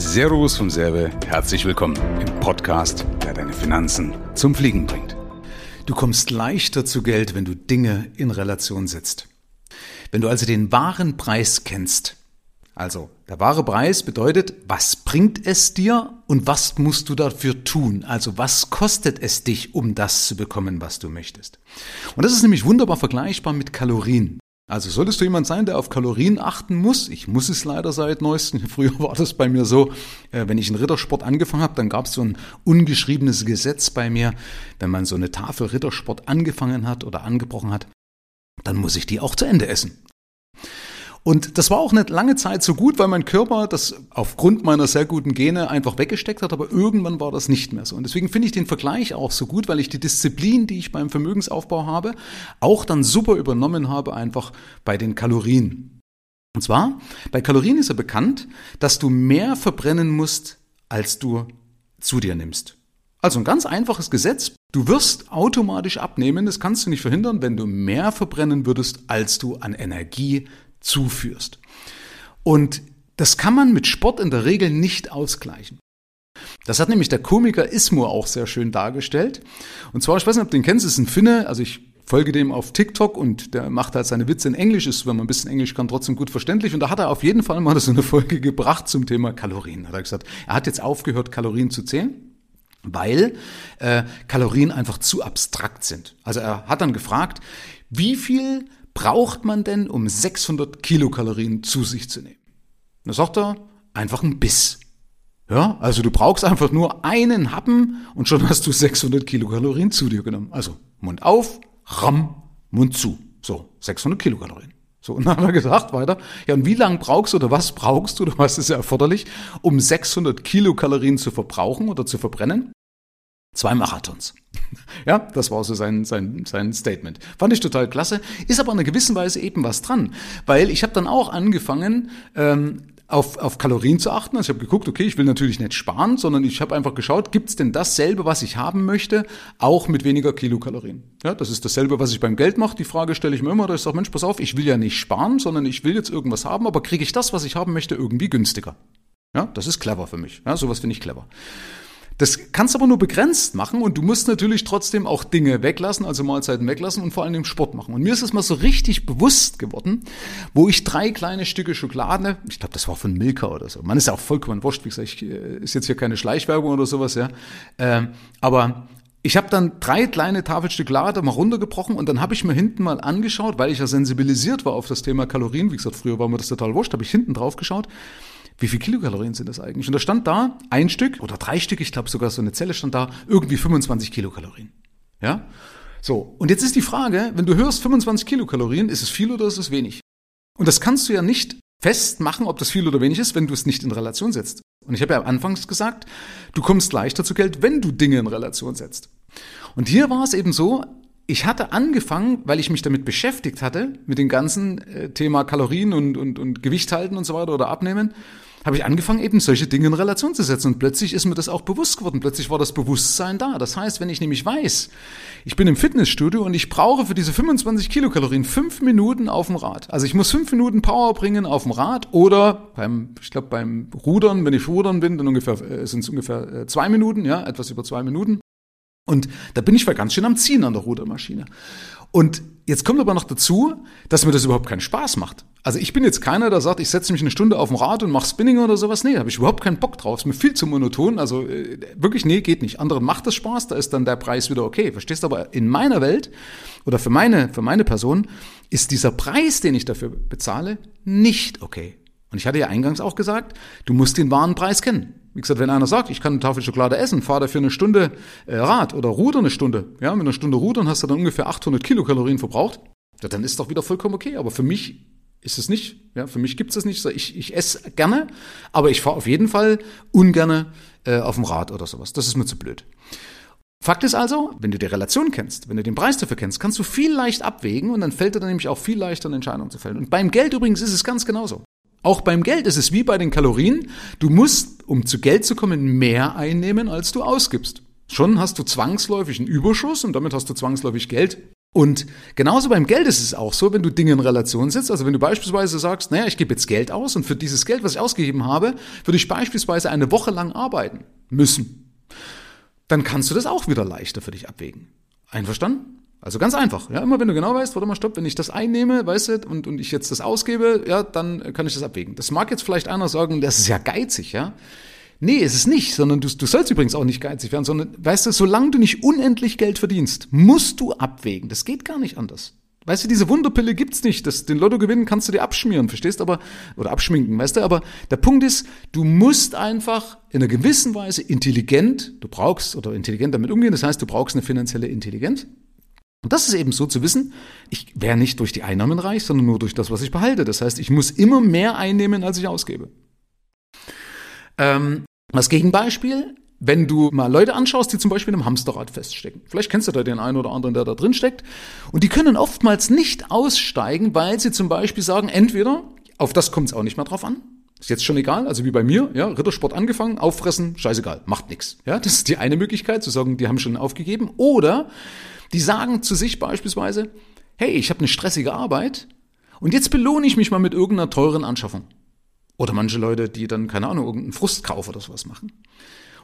Servus vom Serve, herzlich willkommen im Podcast, der deine Finanzen zum Fliegen bringt. Du kommst leichter zu Geld, wenn du Dinge in Relation setzt. Wenn du also den wahren Preis kennst, also der wahre Preis bedeutet, was bringt es dir und was musst du dafür tun? Also was kostet es dich, um das zu bekommen, was du möchtest? Und das ist nämlich wunderbar vergleichbar mit Kalorien. Also solltest du jemand sein, der auf Kalorien achten muss, ich muss es leider seit neuestem, früher war das bei mir so, äh, wenn ich einen Rittersport angefangen habe, dann gab es so ein ungeschriebenes Gesetz bei mir, wenn man so eine Tafel Rittersport angefangen hat oder angebrochen hat, dann muss ich die auch zu Ende essen. Und das war auch nicht lange Zeit so gut, weil mein Körper das aufgrund meiner sehr guten Gene einfach weggesteckt hat, aber irgendwann war das nicht mehr so. Und deswegen finde ich den Vergleich auch so gut, weil ich die Disziplin, die ich beim Vermögensaufbau habe, auch dann super übernommen habe, einfach bei den Kalorien. Und zwar, bei Kalorien ist ja bekannt, dass du mehr verbrennen musst, als du zu dir nimmst. Also ein ganz einfaches Gesetz. Du wirst automatisch abnehmen, das kannst du nicht verhindern, wenn du mehr verbrennen würdest, als du an Energie zuführst. Und das kann man mit Sport in der Regel nicht ausgleichen. Das hat nämlich der Komiker Ismo auch sehr schön dargestellt. Und zwar, ich weiß nicht, ob du den kennst, ist ein Finne, also ich folge dem auf TikTok und der macht halt seine Witze in Englisch, ist, wenn man ein bisschen Englisch kann, trotzdem gut verständlich. Und da hat er auf jeden Fall mal so eine Folge gebracht zum Thema Kalorien. Hat er gesagt, er hat jetzt aufgehört, Kalorien zu zählen, weil äh, Kalorien einfach zu abstrakt sind. Also er hat dann gefragt, wie viel braucht man denn, um 600 Kilokalorien zu sich zu nehmen? Da sagt er, einfach ein Biss. Ja, also du brauchst einfach nur einen Happen und schon hast du 600 Kilokalorien zu dir genommen. Also Mund auf, Ram, Mund zu. So, 600 Kilokalorien. So, und dann hat er gesagt weiter, ja, und wie lange brauchst du oder was brauchst du oder was ist erforderlich, um 600 Kilokalorien zu verbrauchen oder zu verbrennen? Zwei Marathons. Ja, das war so sein, sein, sein Statement. Fand ich total klasse. Ist aber in einer gewissen Weise eben was dran. Weil ich habe dann auch angefangen, ähm, auf, auf Kalorien zu achten. Also ich habe geguckt, okay, ich will natürlich nicht sparen, sondern ich habe einfach geschaut, gibt's denn dasselbe, was ich haben möchte, auch mit weniger Kilokalorien? Ja, das ist dasselbe, was ich beim Geld mache. Die Frage stelle ich mir immer, da ich sage, Mensch, pass auf, ich will ja nicht sparen, sondern ich will jetzt irgendwas haben, aber kriege ich das, was ich haben möchte, irgendwie günstiger? Ja, das ist clever für mich. Ja, sowas finde ich clever. Das kannst du aber nur begrenzt machen und du musst natürlich trotzdem auch Dinge weglassen, also Mahlzeiten weglassen und vor allem Sport machen. Und mir ist es mal so richtig bewusst geworden, wo ich drei kleine Stücke Schokolade, ich glaube, das war von Milka oder so, man ist ja auch vollkommen wurscht, wie gesagt, ich, äh, ist jetzt hier keine Schleichwerbung oder sowas, ja, ähm, aber ich habe dann drei kleine Tafelstück Lade mal runtergebrochen und dann habe ich mir hinten mal angeschaut, weil ich ja sensibilisiert war auf das Thema Kalorien. Wie gesagt, früher war mir das total wurscht, habe ich hinten drauf geschaut wie viel Kilokalorien sind das eigentlich? Und da stand da ein Stück oder drei Stück, ich glaube sogar so eine Zelle stand da, irgendwie 25 Kilokalorien. Ja? So, und jetzt ist die Frage, wenn du hörst 25 Kilokalorien, ist es viel oder ist es wenig? Und das kannst du ja nicht festmachen, ob das viel oder wenig ist, wenn du es nicht in Relation setzt. Und ich habe ja anfangs gesagt, du kommst leichter zu Geld, wenn du Dinge in Relation setzt. Und hier war es eben so, ich hatte angefangen, weil ich mich damit beschäftigt hatte, mit dem ganzen äh, Thema Kalorien und, und, und Gewicht halten und so weiter oder abnehmen, habe ich angefangen, eben solche Dinge in Relation zu setzen. Und plötzlich ist mir das auch bewusst geworden. Plötzlich war das Bewusstsein da. Das heißt, wenn ich nämlich weiß, ich bin im Fitnessstudio und ich brauche für diese 25 Kilokalorien fünf Minuten auf dem Rad. Also ich muss fünf Minuten Power bringen auf dem Rad oder beim, ich glaube beim Rudern, wenn ich Rudern bin, dann ungefähr, äh, sind es ungefähr äh, zwei Minuten, ja, etwas über zwei Minuten. Und da bin ich mal ganz schön am Ziehen an der Rudermaschine. Und jetzt kommt aber noch dazu, dass mir das überhaupt keinen Spaß macht. Also ich bin jetzt keiner, der sagt, ich setze mich eine Stunde auf dem Rad und mache Spinning oder sowas. Nee, da habe ich überhaupt keinen Bock drauf. Ist mir viel zu monoton. Also äh, wirklich, nee, geht nicht. Anderen macht das Spaß, da ist dann der Preis wieder okay. Verstehst du? Aber in meiner Welt oder für meine, für meine Person ist dieser Preis, den ich dafür bezahle, nicht okay. Und ich hatte ja eingangs auch gesagt, du musst den wahren Preis kennen. Wie gesagt, wenn einer sagt, ich kann eine Tafel Schokolade essen, fahr dafür eine Stunde äh, Rad oder ruder eine Stunde, ja, mit einer Stunde rudern hast du dann ungefähr 800 Kilokalorien verbraucht, ja, dann ist doch wieder vollkommen okay. Aber für mich ist es nicht. Ja, für mich gibt es das nicht. Ich, ich esse gerne, aber ich fahre auf jeden Fall ungerne äh, auf dem Rad oder sowas. Das ist mir zu blöd. Fakt ist also, wenn du die Relation kennst, wenn du den Preis dafür kennst, kannst du viel leicht abwägen und dann fällt dir dann nämlich auch viel leichter eine Entscheidung zu fällen. Und beim Geld übrigens ist es ganz genauso. Auch beim Geld ist es wie bei den Kalorien. Du musst, um zu Geld zu kommen, mehr einnehmen, als du ausgibst. Schon hast du zwangsläufig einen Überschuss und damit hast du zwangsläufig Geld, Und genauso beim Geld ist es auch so, wenn du Dinge in Relation setzt. Also wenn du beispielsweise sagst, naja, ich gebe jetzt Geld aus und für dieses Geld, was ich ausgegeben habe, würde ich beispielsweise eine Woche lang arbeiten müssen. Dann kannst du das auch wieder leichter für dich abwägen. Einverstanden? Also ganz einfach. Ja, immer wenn du genau weißt, warte mal, stopp, wenn ich das einnehme, weißt du, und, und ich jetzt das ausgebe, ja, dann kann ich das abwägen. Das mag jetzt vielleicht einer sagen, das ist ja geizig, ja. Nee, ist es nicht, sondern du, du sollst übrigens auch nicht geizig werden, sondern, weißt du, solange du nicht unendlich Geld verdienst, musst du abwägen. Das geht gar nicht anders. Weißt du, diese Wunderpille gibt's nicht. Das, den Lotto gewinnen kannst du dir abschmieren, verstehst aber, oder abschminken, weißt du, aber der Punkt ist, du musst einfach in einer gewissen Weise intelligent, du brauchst, oder intelligent damit umgehen, das heißt, du brauchst eine finanzielle Intelligenz. Und das ist eben so zu wissen, ich wäre nicht durch die Einnahmen reich, sondern nur durch das, was ich behalte. Das heißt, ich muss immer mehr einnehmen, als ich ausgebe. Ähm, als Gegenbeispiel, wenn du mal Leute anschaust, die zum Beispiel im Hamsterrad feststecken. Vielleicht kennst du da den einen oder anderen, der da drin steckt. Und die können oftmals nicht aussteigen, weil sie zum Beispiel sagen, entweder, auf das kommt es auch nicht mehr drauf an, ist jetzt schon egal, also wie bei mir, ja, Rittersport angefangen, auffressen, scheißegal, macht nix. Ja, das ist die eine Möglichkeit, zu sagen, die haben schon aufgegeben. Oder die sagen zu sich beispielsweise, hey, ich habe eine stressige Arbeit und jetzt belohne ich mich mal mit irgendeiner teuren Anschaffung. Oder manche Leute, die dann, keine Ahnung, irgendeinen Frustkauf oder sowas machen.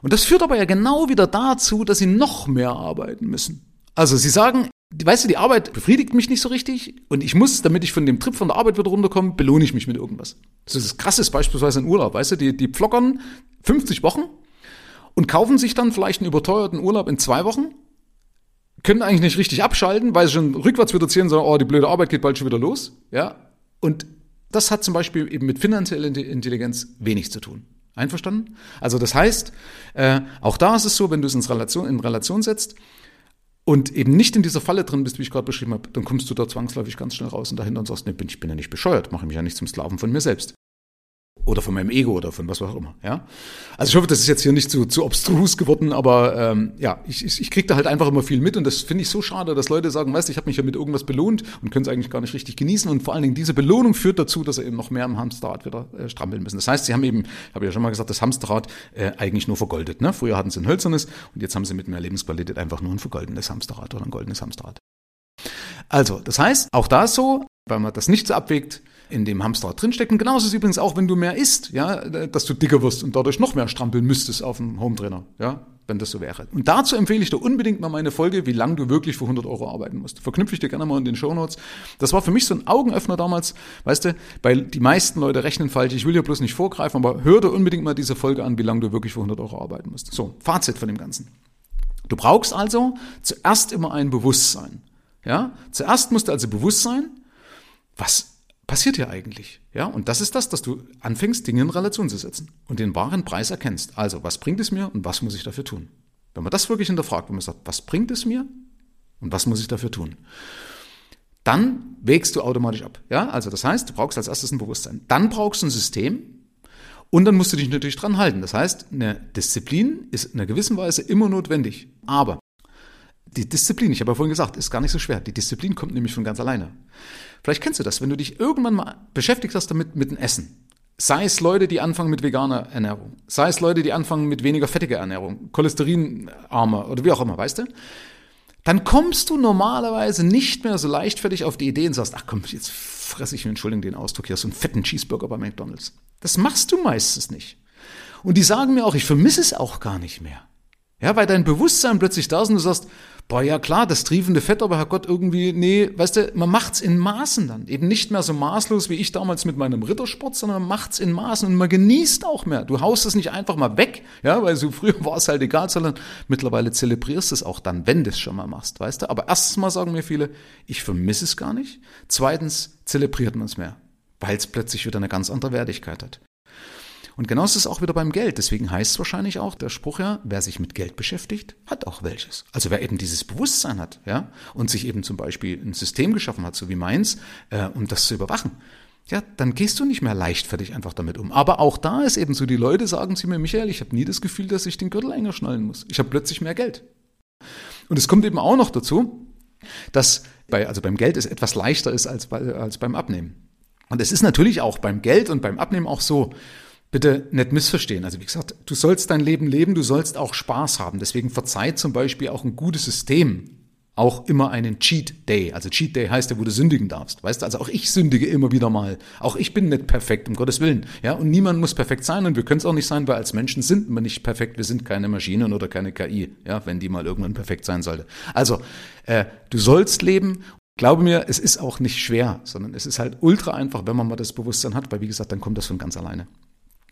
Und das führt aber ja genau wieder dazu, dass sie noch mehr arbeiten müssen. Also sie sagen, weißt du, die Arbeit befriedigt mich nicht so richtig und ich muss, damit ich von dem Trip von der Arbeit wieder runterkomme, belohne ich mich mit irgendwas. Das ist das krasse beispielsweise in Urlaub, weißt du, die, die pflockern 50 Wochen und kaufen sich dann vielleicht einen überteuerten Urlaub in zwei Wochen, können eigentlich nicht richtig abschalten, weil sie schon rückwärts wieder zählen, sagen, oh, die blöde Arbeit geht bald schon wieder los, ja. Und das hat zum Beispiel eben mit finanzieller Intelligenz wenig zu tun. Einverstanden? Also das heißt, äh, auch da ist es so, wenn du es in Relation, in Relation setzt und eben nicht in dieser Falle drin bist, wie ich gerade beschrieben habe, dann kommst du da zwangsläufig ganz schnell raus und dahinter und sagst, nee, bin, ich bin ja nicht bescheuert, mache mich ja nicht zum Sklaven von mir selbst oder von meinem Ego oder von was auch immer. Ja, also ich hoffe, das ist jetzt hier nicht zu, zu obstrus geworden, aber ähm, ja, ich, ich, ich kriege da halt einfach immer viel mit und das finde ich so schade, dass Leute sagen, weißt du, ich habe mich ja mit irgendwas belohnt und können es eigentlich gar nicht richtig genießen und vor allen Dingen diese Belohnung führt dazu, dass sie eben noch mehr am Hamsterrad wieder äh, strampeln müssen. Das heißt, sie haben eben, habe ich ja schon mal gesagt, das Hamsterrad äh, eigentlich nur vergoldet. Ne? Früher hatten sie ein hölzernes und jetzt haben sie mit mehr Lebensqualität einfach nur ein vergoldenes Hamsterrad oder ein goldenes Hamsterrad. Also, das heißt, auch da ist so, weil man das nicht so abwägt, in dem Hamsterrad drinstecken. Genauso ist es übrigens auch, wenn du mehr isst, ja, dass du dicker wirst und dadurch noch mehr strampeln müsstest auf dem Hometrainer, ja, wenn das so wäre. Und dazu empfehle ich dir unbedingt mal meine Folge, wie lange du wirklich für 100 Euro arbeiten musst. Verknüpfe ich dir gerne mal in den Show Notes. Das war für mich so ein Augenöffner damals, weißt du, weil die meisten Leute rechnen falsch. Ich will dir bloß nicht vorgreifen, aber hör dir unbedingt mal diese Folge an, wie lange du wirklich für 100 Euro arbeiten musst. So, Fazit von dem Ganzen. Du brauchst also zuerst immer ein Bewusstsein. Ja, zuerst musst du also bewusst sein, was passiert hier eigentlich? Ja, und das ist das, dass du anfängst, Dinge in Relation zu setzen und den wahren Preis erkennst. Also, was bringt es mir und was muss ich dafür tun? Wenn man das wirklich hinterfragt, wenn man sagt, was bringt es mir und was muss ich dafür tun? Dann wägst du automatisch ab. Ja, also das heißt, du brauchst als erstes ein Bewusstsein. Dann brauchst du ein System und dann musst du dich natürlich dran halten. Das heißt, eine Disziplin ist in einer gewissen Weise immer notwendig. Aber die Disziplin, ich habe ja vorhin gesagt, ist gar nicht so schwer. Die Disziplin kommt nämlich von ganz alleine. Vielleicht kennst du das, wenn du dich irgendwann mal beschäftigt hast damit mit dem Essen. Sei es Leute, die anfangen mit veganer Ernährung, sei es Leute, die anfangen mit weniger fettiger Ernährung, cholesterinarmer oder wie auch immer, weißt du? Dann kommst du normalerweise nicht mehr so leichtfertig auf die Idee und sagst, ach komm, jetzt fresse ich mir, Entschuldigung den Ausdruck hier, so einen fetten Cheeseburger bei McDonalds. Das machst du meistens nicht. Und die sagen mir auch, ich vermisse es auch gar nicht mehr. Ja, weil dein Bewusstsein plötzlich da ist und du sagst, boah, ja klar, das triefende Fett, aber Herrgott, irgendwie, nee, weißt du, man macht's in Maßen dann. Eben nicht mehr so maßlos wie ich damals mit meinem Rittersport, sondern man macht's in Maßen und man genießt auch mehr. Du haust es nicht einfach mal weg, ja, weil so früher war es halt egal, sondern mittlerweile zelebrierst es auch dann, wenn du es schon mal machst, weißt du. Aber erstens mal sagen mir viele, ich vermisse es gar nicht. Zweitens zelebriert man es mehr, weil es plötzlich wieder eine ganz andere Wertigkeit hat. Und genauso ist es auch wieder beim Geld. Deswegen heißt es wahrscheinlich auch der Spruch ja, wer sich mit Geld beschäftigt, hat auch welches. Also wer eben dieses Bewusstsein hat, ja, und sich eben zum Beispiel ein System geschaffen hat, so wie meins, äh, um das zu überwachen, ja, dann gehst du nicht mehr leichtfertig einfach damit um. Aber auch da ist eben so, die Leute sagen zu mir, Michael, ich habe nie das Gefühl, dass ich den Gürtel enger schnallen muss. Ich habe plötzlich mehr Geld. Und es kommt eben auch noch dazu, dass bei, also beim Geld es etwas leichter ist als, bei, als beim Abnehmen. Und es ist natürlich auch beim Geld und beim Abnehmen auch so, bitte nicht missverstehen. Also wie gesagt, du sollst dein Leben leben, du sollst auch Spaß haben. Deswegen verzeiht zum Beispiel auch ein gutes System auch immer einen Cheat Day. Also Cheat Day heißt ja, wo du sündigen darfst. Weißt du, also auch ich sündige immer wieder mal. Auch ich bin nicht perfekt, um Gottes Willen. Ja, und niemand muss perfekt sein und wir können es auch nicht sein, weil als Menschen sind wir nicht perfekt. Wir sind keine Maschinen oder keine KI, ja, wenn die mal irgendwann perfekt sein sollte. Also, äh, du sollst leben. Glaube mir, es ist auch nicht schwer, sondern es ist halt ultra einfach, wenn man mal das Bewusstsein hat, weil wie gesagt, dann kommt das von ganz alleine.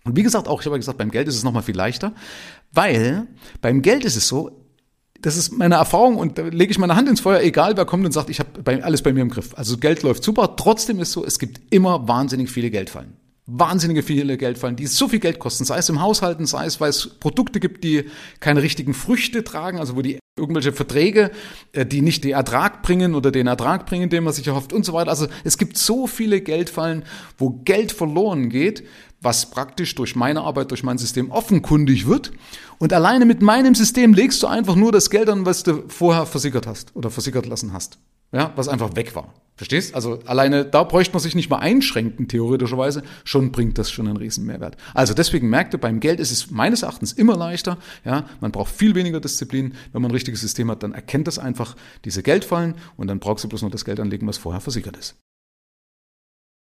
Und wie gesagt, auch, ich habe gesagt, beim Geld ist es nochmal viel leichter, weil beim Geld ist es so, das ist meine Erfahrung und da lege ich meine Hand ins Feuer, egal wer kommt und sagt, ich habe alles bei mir im Griff. Also Geld läuft super. Trotzdem ist so, es gibt immer wahnsinnig viele Geldfallen. Wahnsinnige viele Geldfallen, die so viel Geld kosten, sei es im Haushalten, sei es, weil es Produkte gibt, die keine richtigen Früchte tragen, also wo die irgendwelche Verträge, äh, die nicht den Ertrag bringen oder den Ertrag bringen, den man sich erhofft und so weiter. Also es gibt so viele Geldfallen, wo Geld verloren geht, was praktisch durch meine Arbeit, durch mein System offenkundig wird. Und alleine mit meinem System legst du einfach nur das Geld an, was du vorher versickert hast oder versickert lassen hast. Ja, was einfach weg war. Verstehst? Also alleine da bräuchte man sich nicht mal einschränken, theoretischerweise. Schon bringt das schon einen riesen Mehrwert. Also deswegen merkte, beim Geld ist es meines Erachtens immer leichter. Ja, man braucht viel weniger Disziplin. Wenn man ein richtiges System hat, dann erkennt das einfach diese Geldfallen und dann brauchst du bloß noch das Geld anlegen, was vorher versickert ist.